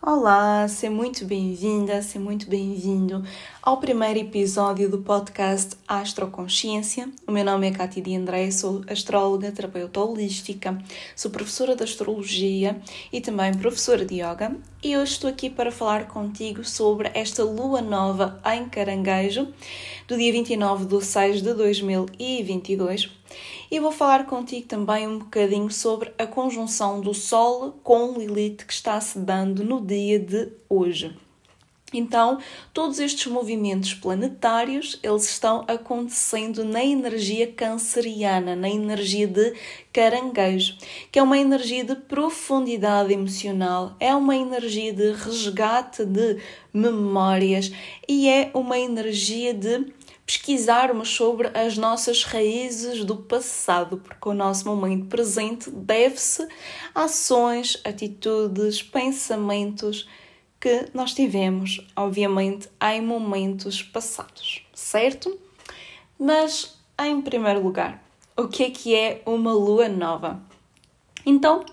Olá, seja muito bem-vinda, seja muito bem-vindo ao primeiro episódio do podcast Astroconsciência. O meu nome é Cátia de André, sou astróloga, terapeuta holística, sou professora de astrologia e também professora de yoga. E hoje estou aqui para falar contigo sobre esta lua nova em Caranguejo, do dia 29 de 6 de 2022 e vou falar contigo também um bocadinho sobre a conjunção do Sol com Lilith que está se dando no dia de hoje. Então, todos estes movimentos planetários, eles estão acontecendo na energia canceriana, na energia de caranguejo, que é uma energia de profundidade emocional, é uma energia de resgate de memórias e é uma energia de pesquisarmos sobre as nossas raízes do passado, porque o nosso momento presente deve-se a ações, atitudes, pensamentos que nós tivemos, obviamente, em momentos passados, certo? Mas, em primeiro lugar, o que é que é uma lua nova? Então,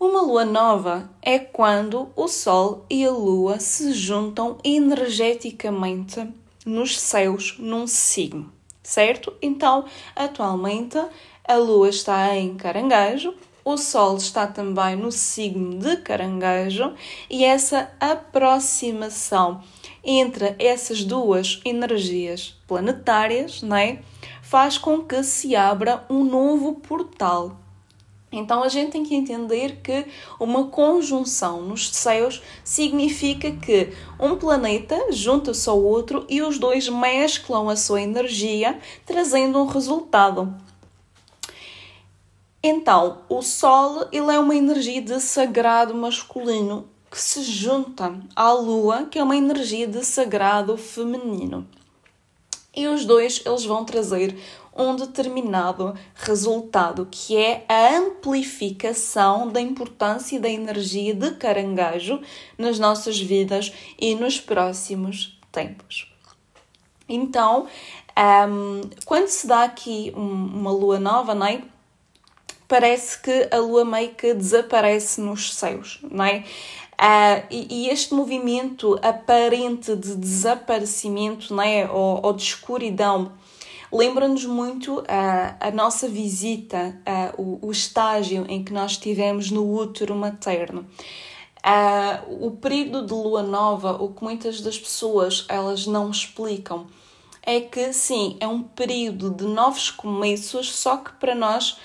uma lua nova é quando o Sol e a Lua se juntam energeticamente nos céus num signo, certo? Então, atualmente, a Lua está em Caranguejo, o Sol está também no signo de Caranguejo e essa aproximação entre essas duas energias planetárias, né, faz com que se abra um novo portal então a gente tem que entender que uma conjunção nos céus significa que um planeta junta-se ao outro e os dois mesclam a sua energia, trazendo um resultado. Então, o Sol ele é uma energia de sagrado masculino que se junta à Lua, que é uma energia de sagrado feminino. E os dois eles vão trazer um determinado resultado, que é a amplificação da importância da energia de caranguejo nas nossas vidas e nos próximos tempos. Então, um, quando se dá aqui um, uma lua nova, não é? Parece que a lua meio que desaparece nos céus, não é? Uh, e, e, este movimento aparente de desaparecimento, não é? ou, ou de escuridão, lembra-nos muito uh, a nossa visita, uh, o, o, estágio em que nós estivemos no útero materno. Uh, o período de lua nova, o que muitas das pessoas elas não explicam, é que sim, é um período de novos começos, só que para nós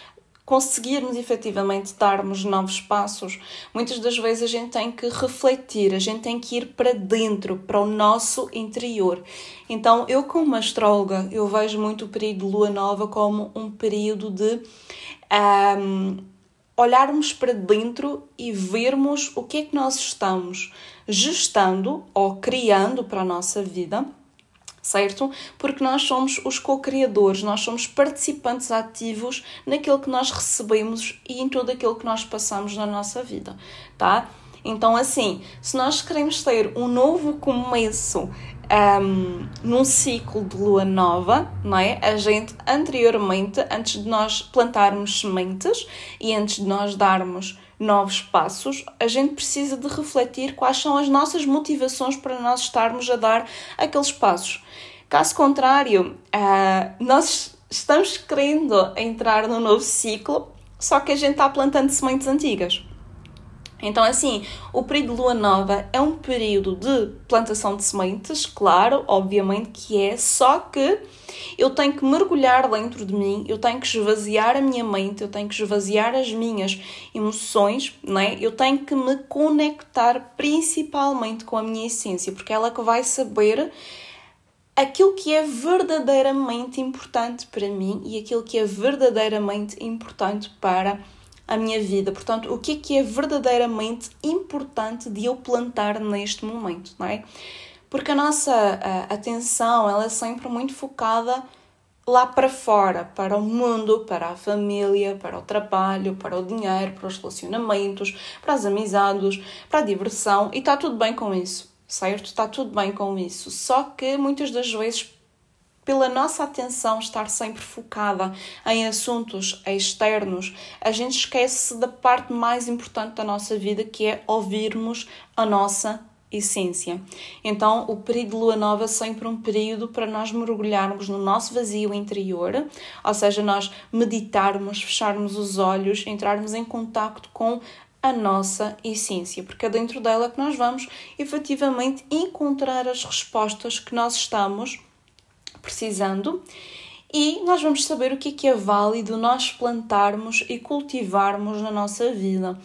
conseguirmos efetivamente darmos novos passos, muitas das vezes a gente tem que refletir, a gente tem que ir para dentro, para o nosso interior. Então, eu como astróloga, eu vejo muito o período de lua nova como um período de um, olharmos para dentro e vermos o que é que nós estamos gestando ou criando para a nossa vida certo? Porque nós somos os co-criadores, nós somos participantes ativos naquilo que nós recebemos e em tudo aquilo que nós passamos na nossa vida, tá? Então, assim, se nós queremos ter um novo começo um, num ciclo de lua nova, não é? A gente anteriormente, antes de nós plantarmos sementes e antes de nós darmos novos passos, a gente precisa de refletir quais são as nossas motivações para nós estarmos a dar aqueles passos. Caso contrário, uh, nós estamos querendo entrar num novo ciclo, só que a gente está plantando sementes antigas. Então, assim, o período de lua nova é um período de plantação de sementes, claro, obviamente que é, só que eu tenho que mergulhar dentro de mim, eu tenho que esvaziar a minha mente, eu tenho que esvaziar as minhas emoções, não é? Eu tenho que me conectar principalmente com a minha essência, porque é ela que vai saber aquilo que é verdadeiramente importante para mim e aquilo que é verdadeiramente importante para a minha vida. Portanto, o que é que é verdadeiramente importante de eu plantar neste momento, não é? Porque a nossa a, atenção ela é sempre muito focada lá para fora, para o mundo, para a família, para o trabalho, para o dinheiro, para os relacionamentos, para as amizades, para a diversão e está tudo bem com isso, certo? Está tudo bem com isso. Só que muitas das vezes pela nossa atenção estar sempre focada em assuntos externos, a gente esquece da parte mais importante da nossa vida, que é ouvirmos a nossa essência. Então, o período de lua nova é sempre um período para nós mergulharmos no nosso vazio interior, ou seja, nós meditarmos, fecharmos os olhos, entrarmos em contacto com a nossa essência, porque é dentro dela que nós vamos efetivamente encontrar as respostas que nós estamos precisando e nós vamos saber o que é, que é válido nós plantarmos e cultivarmos na nossa vida.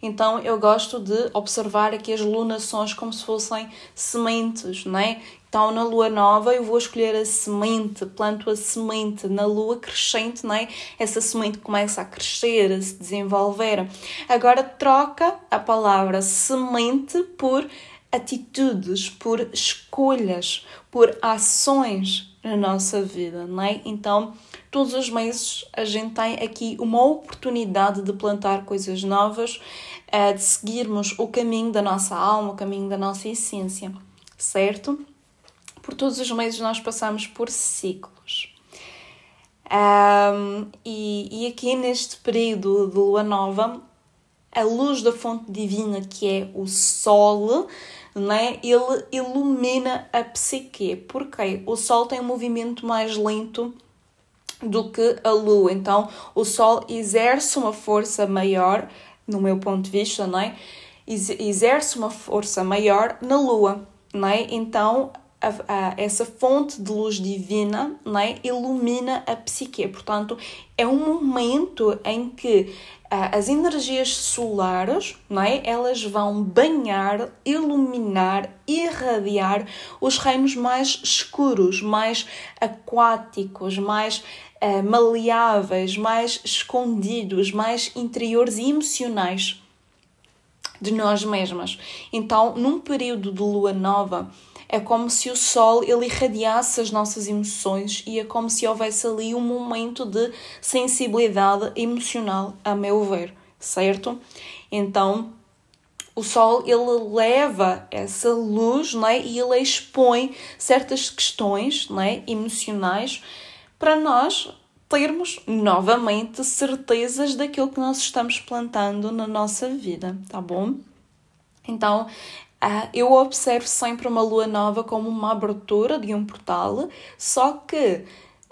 Então eu gosto de observar aqui as lunações como se fossem sementes, não é? Então na lua nova eu vou escolher a semente, planto a semente na lua crescente, não é? Essa semente começa a crescer, a se desenvolver. Agora troca a palavra semente por atitudes, por escolhas, por ações na nossa vida, não é? Então, todos os meses a gente tem aqui uma oportunidade de plantar coisas novas, eh, de seguirmos o caminho da nossa alma, o caminho da nossa essência, certo? Por todos os meses nós passamos por ciclos. Um, e, e aqui neste período de lua nova, a luz da fonte divina, que é o Sol, né, ele ilumina a psique. Porque o Sol tem um movimento mais lento do que a Lua. Então, o Sol exerce uma força maior, no meu ponto de vista, não é? exerce uma força maior na Lua. Não é? Então, a, a, essa fonte de luz divina não é? ilumina a psique. Portanto, é um momento em que as energias solares, não é? Elas vão banhar, iluminar, irradiar os reinos mais escuros, mais aquáticos, mais uh, maleáveis, mais escondidos, mais interiores e emocionais de nós mesmas. Então, num período de lua nova, é como se o sol ele irradiasse as nossas emoções e é como se houvesse ali um momento de sensibilidade emocional, a meu ver, certo? Então, o sol ele leva essa luz, né, e ele expõe certas questões, né, emocionais para nós termos novamente certezas daquilo que nós estamos plantando na nossa vida, tá bom? Então, eu observo sempre uma lua nova como uma abertura de um portal, só que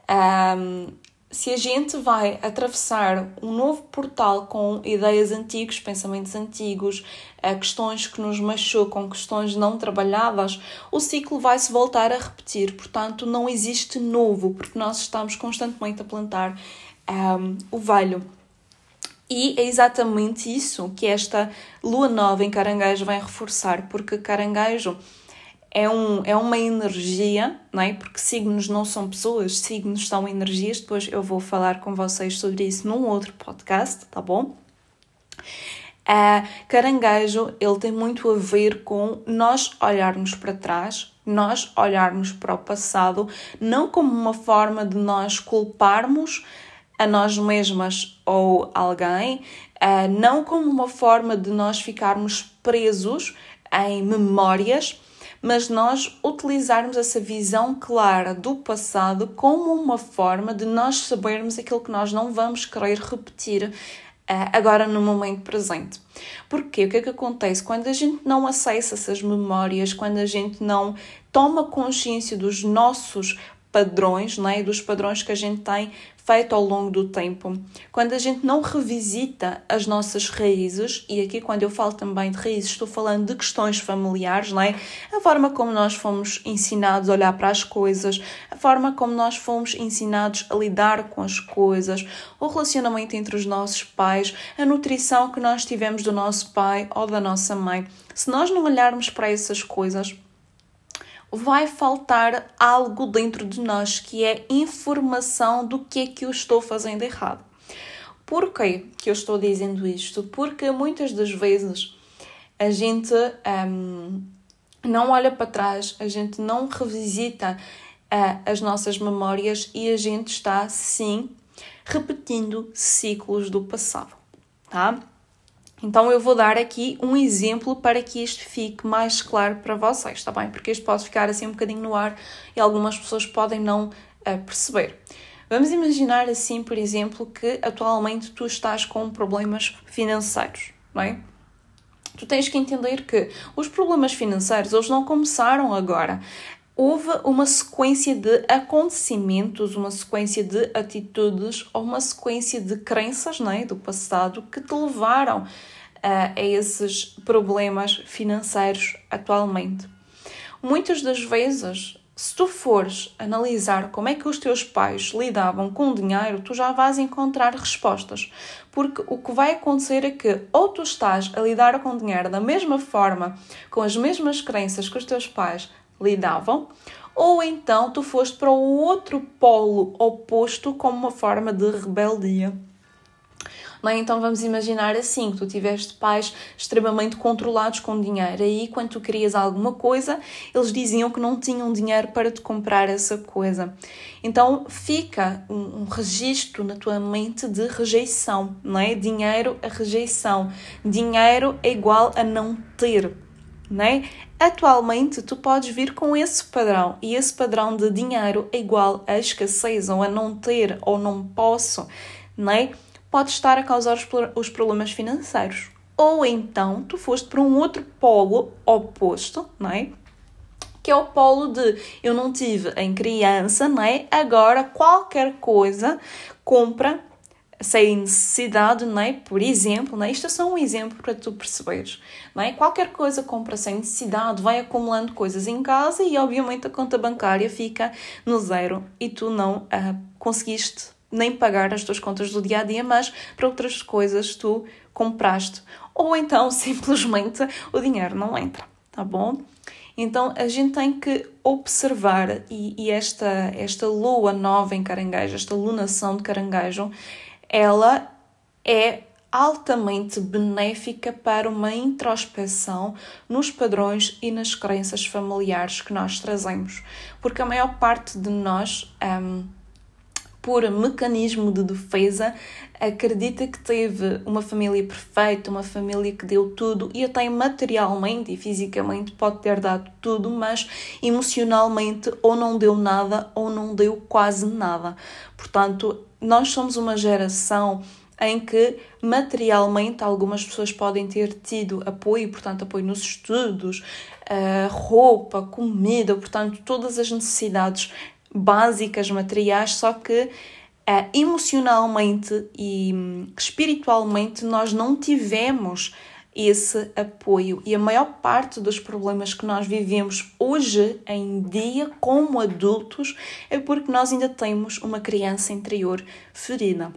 um, se a gente vai atravessar um novo portal com ideias antigas, pensamentos antigos, uh, questões que nos machucam, questões não trabalhadas, o ciclo vai se voltar a repetir. Portanto, não existe novo, porque nós estamos constantemente a plantar um, o velho. E é exatamente isso que esta lua nova em Caranguejo vem reforçar, porque Caranguejo é, um, é uma energia, não é? Porque signos não são pessoas, signos são energias. Depois eu vou falar com vocês sobre isso num outro podcast, tá bom? Uh, caranguejo, ele tem muito a ver com nós olharmos para trás, nós olharmos para o passado, não como uma forma de nós culparmos a nós mesmas ou alguém, uh, não como uma forma de nós ficarmos presos em memórias, mas nós utilizarmos essa visão clara do passado como uma forma de nós sabermos aquilo que nós não vamos querer repetir Uh, agora no momento presente. Porque o que é que acontece? Quando a gente não acessa essas memórias, quando a gente não toma consciência dos nossos padrões, não é? dos padrões que a gente tem feito ao longo do tempo. Quando a gente não revisita as nossas raízes, e aqui quando eu falo também de raízes, estou falando de questões familiares, não é? A forma como nós fomos ensinados a olhar para as coisas, a forma como nós fomos ensinados a lidar com as coisas, o relacionamento entre os nossos pais, a nutrição que nós tivemos do nosso pai ou da nossa mãe. Se nós não olharmos para essas coisas, vai faltar algo dentro de nós que é informação do que é que eu estou fazendo errado. Por que eu estou dizendo isto? Porque muitas das vezes a gente um, não olha para trás, a gente não revisita uh, as nossas memórias e a gente está, sim, repetindo ciclos do passado, tá? Então eu vou dar aqui um exemplo para que isto fique mais claro para vocês, está bem? Porque isto pode ficar assim um bocadinho no ar e algumas pessoas podem não a perceber. Vamos imaginar assim, por exemplo, que atualmente tu estás com problemas financeiros, não é? Tu tens que entender que os problemas financeiros eles não começaram agora. Houve uma sequência de acontecimentos, uma sequência de atitudes ou uma sequência de crenças não é? do passado que te levaram a, a esses problemas financeiros atualmente. Muitas das vezes se tu fores analisar como é que os teus pais lidavam com o dinheiro, tu já vais encontrar respostas. Porque o que vai acontecer é que ou tu estás a lidar com o dinheiro da mesma forma, com as mesmas crenças que os teus pais lidavam, ou então tu foste para o outro polo oposto como uma forma de rebeldia. É? Então vamos imaginar assim, que tu tiveste pais extremamente controlados com dinheiro. Aí, quando tu querias alguma coisa, eles diziam que não tinham dinheiro para te comprar essa coisa. Então fica um, um registro na tua mente de rejeição, não é? Dinheiro a rejeição. Dinheiro é igual a não ter. Não é? Atualmente, tu podes vir com esse padrão e esse padrão de dinheiro é igual a escassez ou a não ter ou não posso, não é? pode estar a causar os problemas financeiros. Ou então tu foste para um outro polo oposto, não é? Que é o polo de eu não tive em criança, não é? Agora qualquer coisa compra sem necessidade, não é? Por exemplo, não é? Isto é só um exemplo para tu perceberes, não é? Qualquer coisa compra sem necessidade, vai acumulando coisas em casa e obviamente a conta bancária fica no zero e tu não uh, conseguiste nem pagar as tuas contas do dia a dia, mas para outras coisas tu compraste. Ou então simplesmente o dinheiro não entra, tá bom? Então a gente tem que observar e, e esta, esta lua nova em caranguejo, esta lunação de caranguejo, ela é altamente benéfica para uma introspeção nos padrões e nas crenças familiares que nós trazemos, porque a maior parte de nós um, por mecanismo de defesa, acredita que teve uma família perfeita, uma família que deu tudo e até materialmente e fisicamente pode ter dado tudo, mas emocionalmente ou não deu nada ou não deu quase nada. Portanto, nós somos uma geração em que materialmente algumas pessoas podem ter tido apoio, portanto, apoio nos estudos, eh, roupa, comida, portanto, todas as necessidades básicas, materiais, só que uh, emocionalmente e um, espiritualmente nós não tivemos esse apoio. E a maior parte dos problemas que nós vivemos hoje em dia, como adultos, é porque nós ainda temos uma criança interior ferida.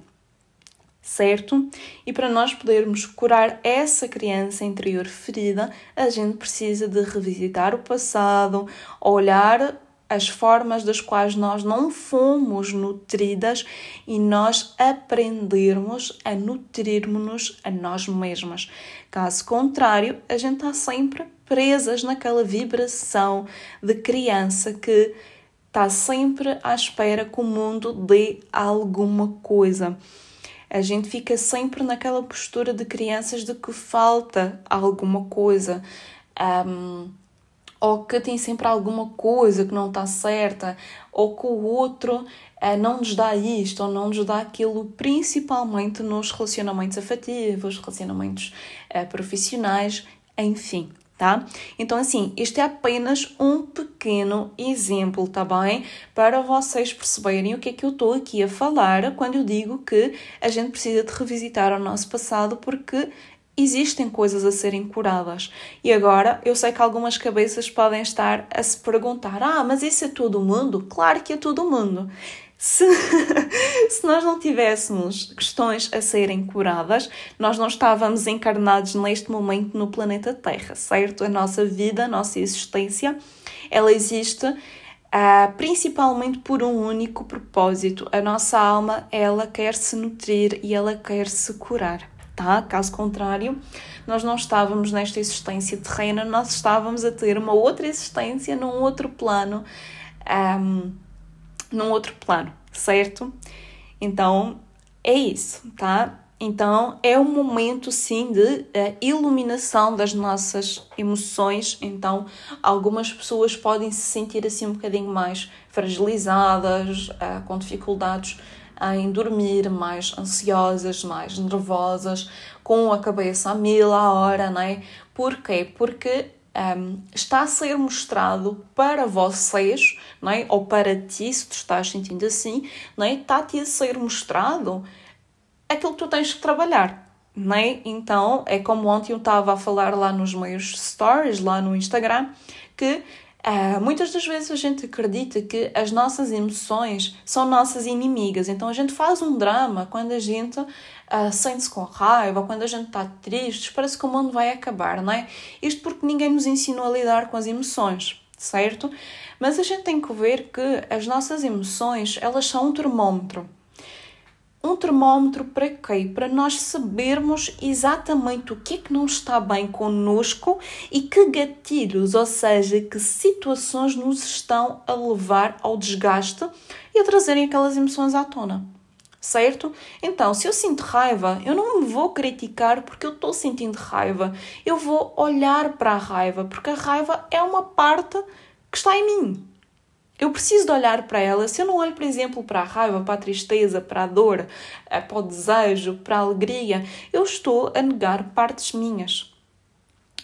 Certo? E para nós podermos curar essa criança interior ferida, a gente precisa de revisitar o passado, olhar as formas das quais nós não fomos nutridas e nós aprendermos a nutrirmos-nos a nós mesmas. Caso contrário, a gente está sempre presas naquela vibração de criança que está sempre à espera que o mundo dê alguma coisa. A gente fica sempre naquela postura de crianças de que falta alguma coisa. Um, ou que tem sempre alguma coisa que não está certa, ou que o outro eh, não nos dá isto ou não nos dá aquilo, principalmente nos relacionamentos afetivos, relacionamentos eh, profissionais, enfim. Tá? Então, assim, este é apenas um pequeno exemplo, tá bem? Para vocês perceberem o que é que eu estou aqui a falar quando eu digo que a gente precisa de revisitar o nosso passado, porque existem coisas a serem curadas. E agora eu sei que algumas cabeças podem estar a se perguntar: ah, mas isso é todo mundo? Claro que é todo mundo. Se, se nós não tivéssemos questões a serem curadas, nós não estávamos encarnados neste momento no planeta Terra, certo? A nossa vida, a nossa existência, ela existe uh, principalmente por um único propósito. A nossa alma, ela quer se nutrir e ela quer se curar tá? Caso contrário, nós não estávamos nesta existência terrena, nós estávamos a ter uma outra existência num outro plano, um, num outro plano, certo? Então é isso, tá? Então é um momento sim de uh, iluminação das nossas emoções. Então algumas pessoas podem se sentir assim um bocadinho mais fragilizadas, uh, com dificuldades em dormir, mais ansiosas, mais nervosas, com a cabeça a mil a hora, não é? Porquê? Porque um, está a ser mostrado para vocês, não é? ou para ti, se tu estás sentindo assim, não é? está-te a ser mostrado aquilo que tu tens que trabalhar. Não é? Então, é como ontem eu estava a falar lá nos meus stories, lá no Instagram, que Uh, muitas das vezes a gente acredita que as nossas emoções são nossas inimigas, então a gente faz um drama quando a gente uh, sente-se com raiva, quando a gente está triste, parece que o mundo vai acabar, não é? Isto porque ninguém nos ensinou a lidar com as emoções, certo? Mas a gente tem que ver que as nossas emoções, elas são um termômetro um termómetro para quê? Para nós sabermos exatamente o que é que não está bem connosco e que gatilhos, ou seja, que situações nos estão a levar ao desgaste e a trazerem aquelas emoções à tona. Certo? Então, se eu sinto raiva, eu não me vou criticar porque eu estou sentindo raiva. Eu vou olhar para a raiva, porque a raiva é uma parte que está em mim. Eu preciso de olhar para ela. Se eu não olho, por exemplo, para a raiva, para a tristeza, para a dor, eh, para o desejo, para a alegria, eu estou a negar partes minhas.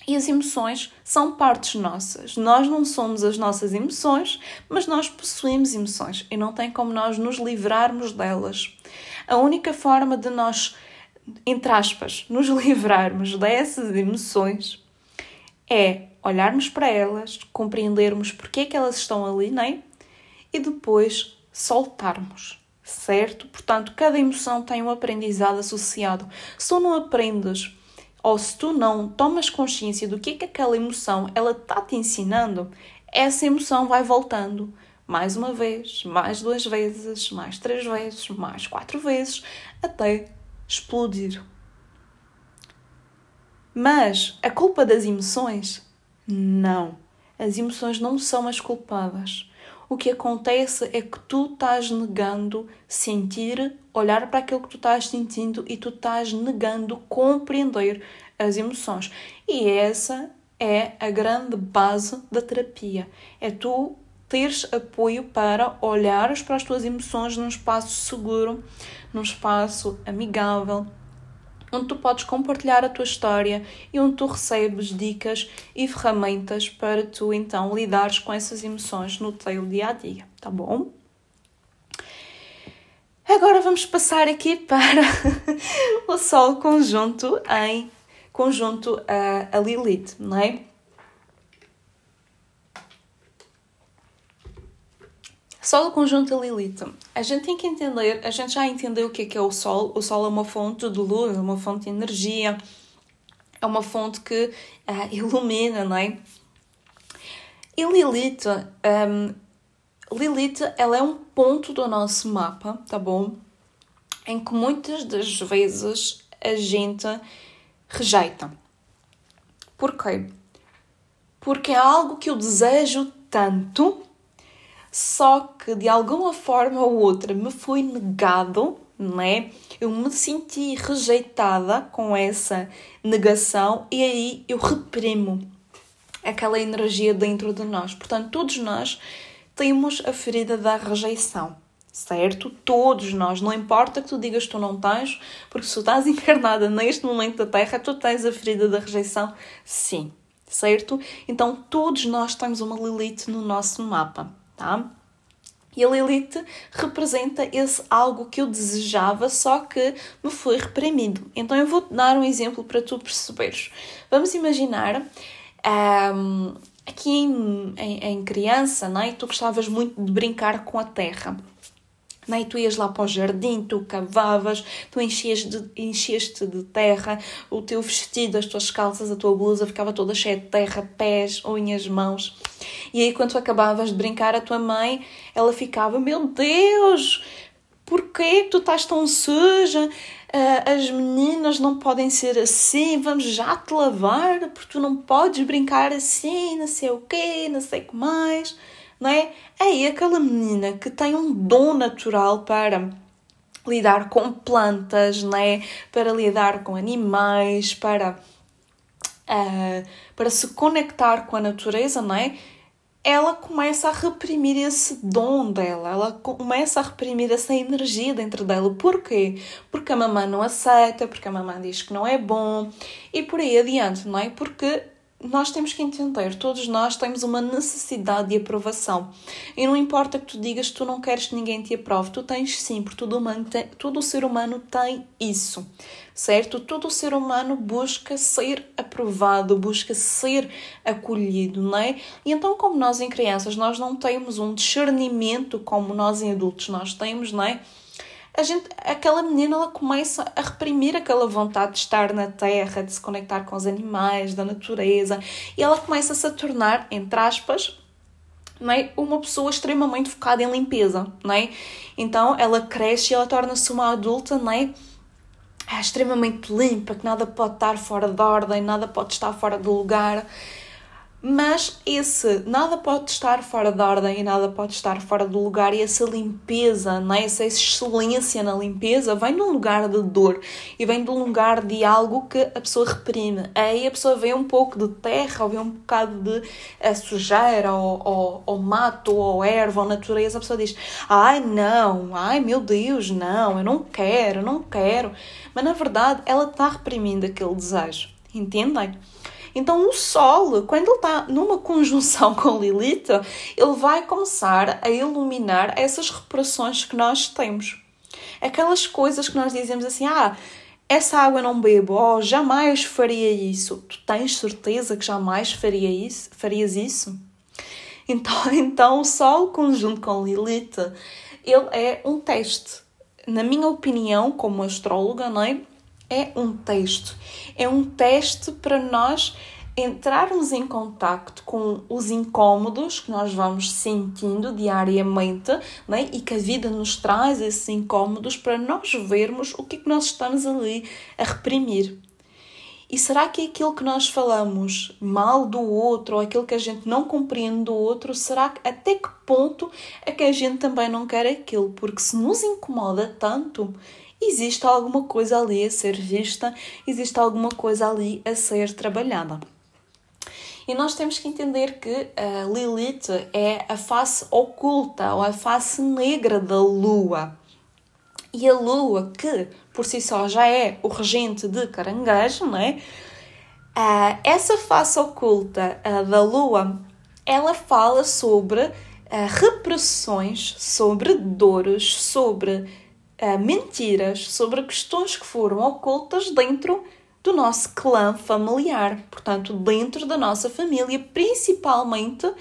E as emoções são partes nossas. Nós não somos as nossas emoções, mas nós possuímos emoções e não tem como nós nos livrarmos delas. A única forma de nós, entre aspas, nos livrarmos dessas emoções é olharmos para elas, compreendermos porque é que elas estão ali, nem? E depois soltarmos, certo? Portanto, cada emoção tem um aprendizado associado. Se tu não aprendes ou se tu não tomas consciência do que é que aquela emoção ela está te ensinando, essa emoção vai voltando mais uma vez, mais duas vezes, mais três vezes, mais quatro vezes, até explodir. Mas a culpa das emoções não. As emoções não são as culpadas. O que acontece é que tu estás negando sentir, olhar para aquilo que tu estás sentindo e tu estás negando compreender as emoções. E essa é a grande base da terapia. É tu teres apoio para olhares para as tuas emoções num espaço seguro, num espaço amigável, onde tu podes compartilhar a tua história e onde tu recebes dicas e ferramentas para tu então lidares com essas emoções no teu dia a dia, tá bom? Agora vamos passar aqui para o Sol conjunto em conjunto a, a Lilith, não é? Sol conjunto Lilith. A gente tem que entender, a gente já entendeu o que é, que é o Sol. O Sol é uma fonte de luz, é uma fonte de energia, é uma fonte que uh, ilumina, não é? E Lilith, um, Lilith, ela é um ponto do nosso mapa, tá bom? Em que muitas das vezes a gente rejeita. Porquê? Porque é algo que eu desejo tanto só que de alguma forma ou outra me foi negado, não é? Eu me senti rejeitada com essa negação e aí eu reprimo aquela energia dentro de nós. Portanto, todos nós temos a ferida da rejeição, certo? Todos nós, não importa que tu digas que tu não tens, porque se tu estás encarnada neste momento da Terra, tu tens a ferida da rejeição, sim, certo? Então, todos nós temos uma Lilith no nosso mapa tá? E a Lilith representa esse algo que eu desejava, só que me foi reprimido. Então eu vou-te dar um exemplo para tu perceberes. Vamos imaginar um, aqui em, em, em, criança, não é? tu gostavas muito de brincar com a terra. Não é? Tu ias lá para o jardim, tu cavavas, tu enchias de, enchias-te de terra, o teu vestido, as tuas calças, a tua blusa ficava toda cheia de terra, pés, unhas, mãos. E aí, quando tu acabavas de brincar, a tua mãe, ela ficava: Meu Deus, porquê que tu estás tão suja? Uh, as meninas não podem ser assim, vamos já te lavar, porque tu não podes brincar assim, não sei o quê, não sei o que mais não é? Aí aquela menina que tem um dom natural para lidar com plantas, né? para lidar com animais, para, uh, para se conectar com a natureza, né? ela começa a reprimir esse dom dela, ela começa a reprimir essa energia dentro dela. Porquê? Porque a mamãe não aceita, porque a mamãe diz que não é bom e por aí adiante, não é? Porque nós temos que entender, todos nós temos uma necessidade de aprovação. E não importa que tu digas que tu não queres que ninguém te aprove, tu tens sim, porque todo, humano tem, todo ser humano tem isso, certo? Todo ser humano busca ser aprovado, busca ser acolhido, não é? E então, como nós em crianças, nós não temos um discernimento como nós em adultos nós temos, não é? A gente, aquela menina ela começa a reprimir aquela vontade de estar na terra, de se conectar com os animais, da natureza, e ela começa a tornar, entre aspas, não é? uma pessoa extremamente focada em limpeza. Não é? Então ela cresce e ela torna-se uma adulta não é? é extremamente limpa, que nada pode estar fora de ordem, nada pode estar fora do lugar mas esse nada pode estar fora de ordem e nada pode estar fora do lugar e essa limpeza, não é? essa excelência na limpeza vem de um lugar de dor e vem de um lugar de algo que a pessoa reprime. Aí a pessoa vê um pouco de terra ou vê um bocado de a sujeira ou, ou, ou mato ou erva ou natureza, a pessoa diz ai não, ai meu Deus, não, eu não quero, não quero. Mas na verdade ela está reprimindo aquele desejo, entendem? Então, o Sol, quando ele está numa conjunção com Lilith, ele vai começar a iluminar essas reparações que nós temos. Aquelas coisas que nós dizemos assim, ah, essa água não bebo, oh, jamais faria isso. Tu tens certeza que jamais faria isso, farias isso? Então, então o Sol conjunto com Lilith, ele é um teste. Na minha opinião, como astróloga, não é? É um texto. É um teste para nós entrarmos em contacto com os incômodos que nós vamos sentindo diariamente né? e que a vida nos traz esses incômodos para nós vermos o que é que nós estamos ali a reprimir. E será que aquilo que nós falamos mal do outro ou aquilo que a gente não compreende do outro, será que até que ponto é que a gente também não quer aquilo? Porque se nos incomoda tanto, existe alguma coisa ali a ser vista, existe alguma coisa ali a ser trabalhada. E nós temos que entender que a Lilith é a face oculta ou a face negra da Lua. E a Lua, que por si só já é o regente de caranguejo, não é? Uh, essa face oculta uh, da Lua, ela fala sobre repressões, sobre dores, sobre uh, mentiras sobre questões que foram ocultas dentro do nosso clã familiar, portanto, dentro da nossa família, principalmente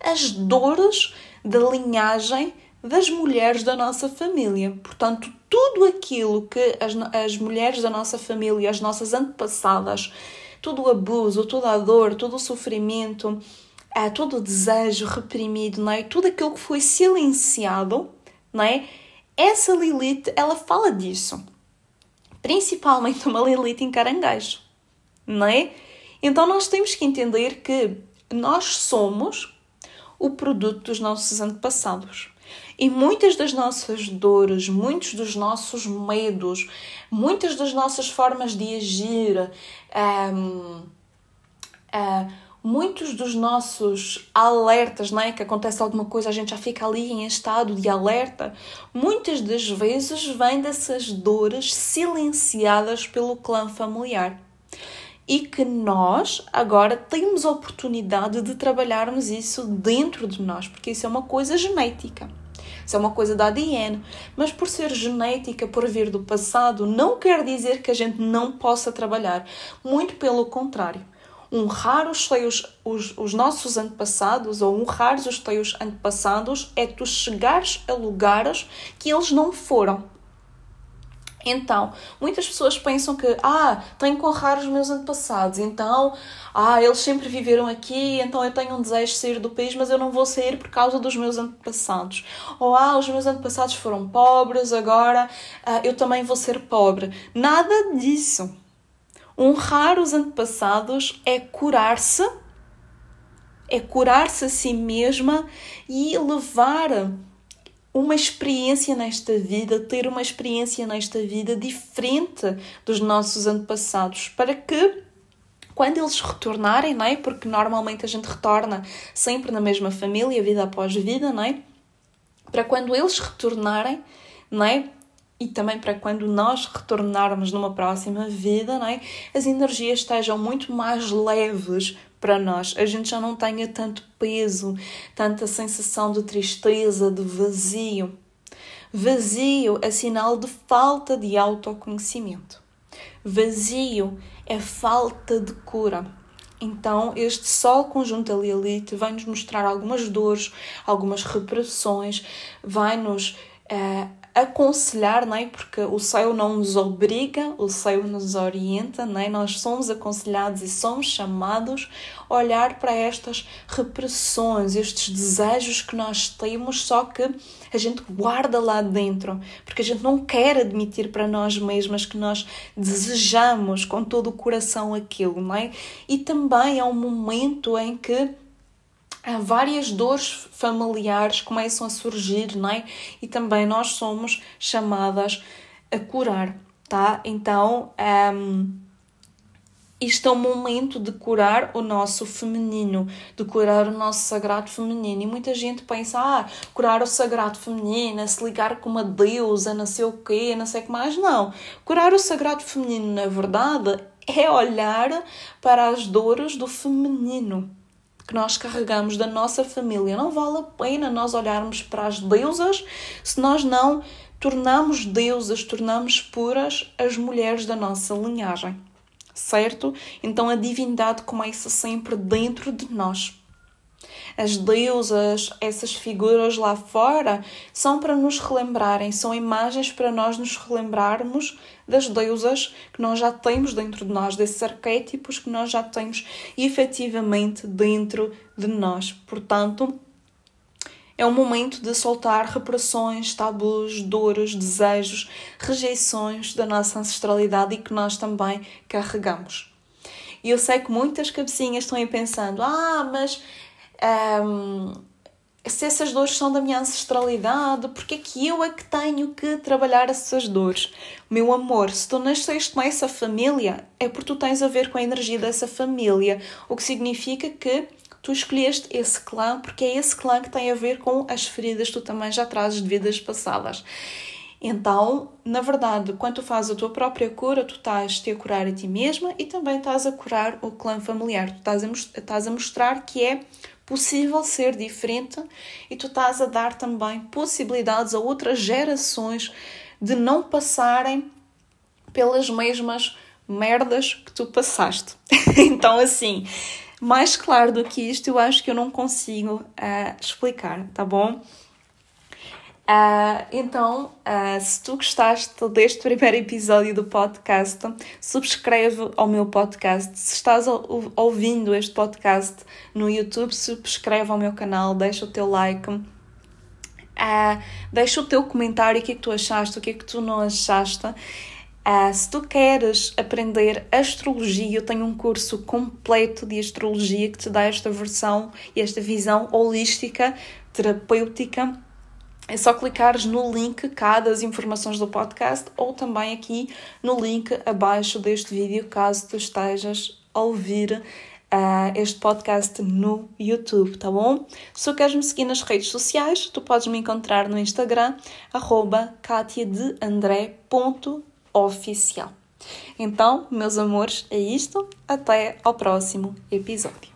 as dores da linhagem das mulheres da nossa família. Portanto, tudo aquilo que as, as mulheres da nossa família, as nossas antepassadas, todo o abuso, toda a dor, todo o sofrimento, uh, todo o desejo reprimido, não é? tudo aquilo que foi silenciado, não é? Essa Lilith, ela fala disso. Principalmente uma Lilith em caranguejo, não é? Então nós temos que entender que nós somos o produto dos nossos antepassados. E muitas das nossas dores, muitos dos nossos medos, muitas das nossas formas de agir, um, uh, hum, muitos dos nossos alertas, não é? Que acontece alguma coisa, a gente já fica ali em estado de alerta. Muitas das vezes vêm dessas dores silenciadas pelo clã familiar. E que nós agora temos a oportunidade de trabalharmos isso dentro de nós, porque isso é uma coisa genética. Isso é uma coisa da ADN. Mas por ser genética, por vir do passado, não quer dizer que a gente não possa trabalhar. Muito pelo contrário honrar os teus, os, os nossos antepassados ou honrar os teus antepassados é tu chegares a lugares que eles não foram. Então, muitas pessoas pensam que, ah, tenho que honrar os meus antepassados, então, ah, eles sempre viveram aqui, então eu tenho um desejo de sair do país, mas eu não vou sair por causa dos meus antepassados. Ou, ah, os meus antepassados foram pobres, agora ah, eu também vou ser pobre. Nada disso. Honrar os antepassados é curar-se, é curar-se a si mesma e levar uma experiência nesta vida, ter uma experiência nesta vida diferente dos nossos antepassados, para que quando eles retornarem, não é? Porque normalmente a gente retorna sempre na mesma família, vida após vida, não é? Para quando eles retornarem, não é? E também para quando nós retornarmos numa próxima vida, não é? As energias estejam muito mais leves para nós. A gente já não tenha tanto peso, tanta sensação de tristeza, de vazio. Vazio é sinal de falta de autoconhecimento. Vazio é falta de cura. Então, este Sol conjunto Lilith vai nos mostrar algumas dores, algumas repressões, vai nos uh, aconselhar, não é? porque o céu não nos obriga, o céu nos orienta, não é? nós somos aconselhados e somos chamados a olhar para estas repressões, estes desejos que nós temos, só que a gente guarda lá dentro, porque a gente não quer admitir para nós mesmas que nós desejamos com todo o coração aquilo, não é? E também é um momento em que várias dores familiares começam a surgir, não é? E também nós somos chamadas a curar, tá? Então, um, isto é o momento de curar o nosso feminino, de curar o nosso sagrado feminino. E muita gente pensa, ah, curar o sagrado feminino, se ligar com uma deusa, não sei o quê, não sei o que mais. Não. Curar o sagrado feminino, na verdade, é olhar para as dores do feminino que nós carregamos da nossa família. Não vale a pena nós olharmos para as deusas se nós não tornamos deusas, tornamos puras as mulheres da nossa linhagem. Certo? Então a divindade começa sempre dentro de nós. As deusas, essas figuras lá fora, são para nos relembrarem, são imagens para nós nos relembrarmos das deusas que nós já temos dentro de nós, desses arquétipos que nós já temos efetivamente dentro de nós. Portanto, é um momento de soltar repressões, tabus, dores, desejos, rejeições da nossa ancestralidade e que nós também carregamos. E eu sei que muitas cabecinhas estão aí pensando: ah, mas um, se essas dores são da minha ancestralidade, porque é que eu é que tenho que trabalhar essas dores? Meu amor, se tu nasceste nessa família, é porque tu tens a ver com a energia dessa família, o que significa que tu escolheste esse clã porque é esse clã que tem a ver com as feridas que tu também já trazes de vidas passadas. Então, na verdade, quando tu fazes a tua própria cura, tu estás-te a curar a ti mesma e também estás a curar o clã familiar. Tu estás a, estás a mostrar que é possível ser diferente e tu estás a dar também possibilidades a outras gerações de não passarem pelas mesmas merdas que tu passaste. então, assim, mais claro do que isto, eu acho que eu não consigo uh, explicar, tá bom? Uh, então, uh, se tu gostaste deste primeiro episódio do podcast, subscreve ao meu podcast. Se estás ouvindo este podcast no YouTube, subscreve ao meu canal, deixa o teu like. Uh, deixa o teu comentário, o que é que tu achaste, o que é que tu não achaste. Uh, se tu queres aprender astrologia, eu tenho um curso completo de astrologia que te dá esta versão e esta visão holística, terapêutica é só clicares no link cá das informações do podcast ou também aqui no link abaixo deste vídeo, caso tu estejas a ouvir uh, este podcast no YouTube, tá bom? Se tu queres me seguir nas redes sociais, tu podes me encontrar no Instagram, arroba katiadeandré.oficial. Então, meus amores, é isto. Até ao próximo episódio.